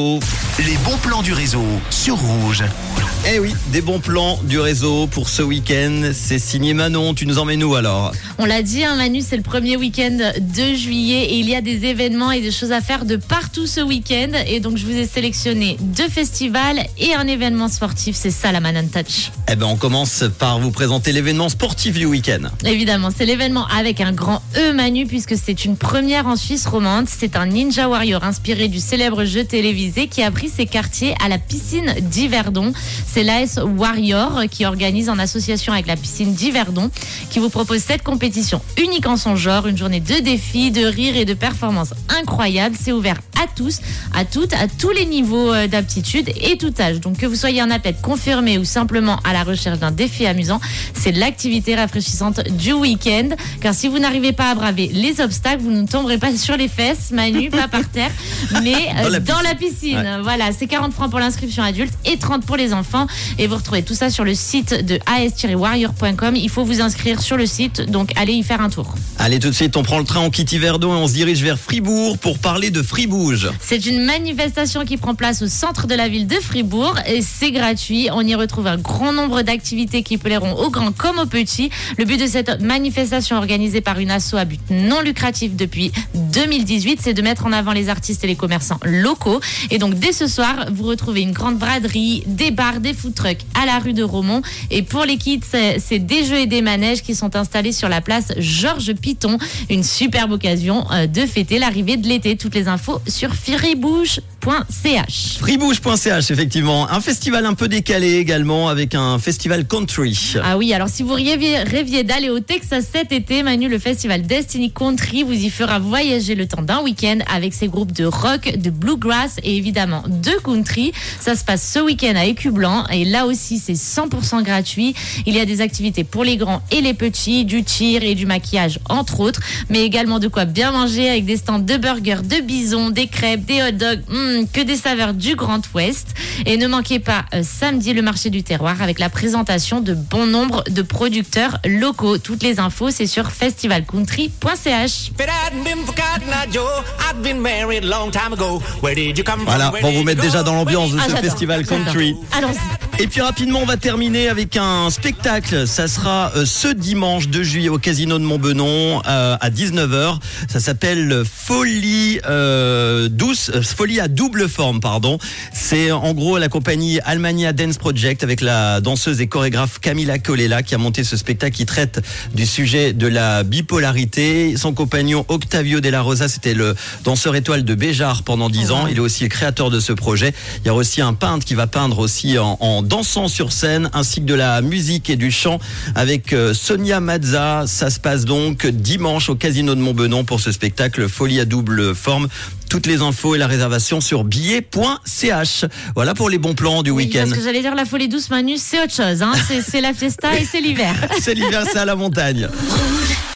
Les bons plans du réseau sur Rouge. Eh oui, des bons plans du réseau pour ce week-end. C'est signé Manon. Tu nous emmènes où alors? On l'a dit, hein, Manu, c'est le premier week-end de juillet et il y a des événements et des choses à faire de partout ce week-end. Et donc, je vous ai sélectionné deux festivals et un événement sportif. C'est ça la Man Touch. Eh ben, on commence par vous présenter l'événement sportif du week-end. Évidemment, c'est l'événement avec un grand E, Manu, puisque c'est une première en Suisse romande. C'est un Ninja Warrior inspiré du célèbre jeu télévisé qui a pris ses à la piscine d'Yverdon. C'est l'AS Warrior qui organise en association avec la piscine d'Yverdon qui vous propose cette compétition unique en son genre, une journée de défis, de rires et de performances incroyables. C'est ouvert à tous, à toutes, à tous les niveaux euh, d'aptitude et tout âge. Donc que vous soyez un athlète confirmé ou simplement à la recherche d'un défi amusant, c'est l'activité rafraîchissante du week-end. Car si vous n'arrivez pas à braver les obstacles, vous ne tomberez pas sur les fesses, Manu, pas par terre, mais euh, Dans la dans la piscine. Voilà, c'est 40 francs pour l'inscription adulte et 30 pour les enfants. Et vous retrouvez tout ça sur le site de as-warrior.com. Il faut vous inscrire sur le site, donc allez y faire un tour. Allez, tout de suite, on prend le train, on quitte Yverdon et on se dirige vers Fribourg pour parler de Fribouge. C'est une manifestation qui prend place au centre de la ville de Fribourg et c'est gratuit. On y retrouve un grand nombre d'activités qui plairont aux grands comme aux petits. Le but de cette manifestation organisée par une asso à but non lucratif depuis 2018, c'est de mettre en avant les artistes et les commerçants locaux. Et donc dès ce soir, vous retrouvez une grande braderie, des bars, des food trucks à la rue de Romont. Et pour les kids, c'est des jeux et des manèges qui sont installés sur la place Georges Piton. Une superbe occasion euh, de fêter l'arrivée de l'été. Toutes les infos sur firibouche.ch. Fribouge.ch, effectivement. Un festival un peu décalé également avec un festival country. Ah oui, alors si vous rêviez, rêviez d'aller au Texas cet été, Manu, le festival Destiny Country vous y fera voyager le temps d'un week-end avec ses groupes de rock, de bluegrass et évidemment de country. Ça se passe ce week-end à Écublanc et là aussi c'est 100% gratuit. Il y a des activités pour les grands et les petits, du tir et du maquillage entre autres, mais également de quoi bien manger avec des stands de burgers, de bison, des crêpes, des hot dogs, hmm, que des saveurs du Grand Ouest. Et ne manquez pas euh, samedi le marché du terroir avec la présentation de bon nombre de producteurs locaux. Toutes les infos, c'est sur festivalcountry.ch. If it hadn't been for Cotton Eye Joe, I'd been married a long time ago. Where did you come Voilà, from? Where pour did vous mettre you déjà dans l'ambiance de Ah, ce j'adore, festival country. Allons-y. Et puis rapidement, on va terminer avec un spectacle. Ça sera euh, ce dimanche 2 juillet au Casino de Montbenon euh, à 19h. Ça s'appelle Folie euh, douce, Folie à double forme, pardon. C'est en gros la compagnie Almania Dance Project avec la danseuse et chorégraphe Camila Colella qui a monté ce spectacle qui traite du sujet de la bipolarité. Son compagnon Octavio De La Rosa, c'était le danseur étoile de Béjar pendant 10 ans. Il est aussi le créateur de ce projet. Il y a aussi un peintre qui va peindre aussi en, en dansant sur scène, ainsi que de la musique et du chant avec euh, Sonia Mazza. Ça se passe donc dimanche au Casino de Montbenon pour ce spectacle Folie à double forme. Toutes les infos et la réservation sur billet.ch. Voilà pour les bons plans du Oui, week-end. Parce que j'allais dire la folie douce, Manu, c'est autre chose. Hein. C'est- la fiesta et c'est l'hiver. C'est l'hiver, c'est à la montagne.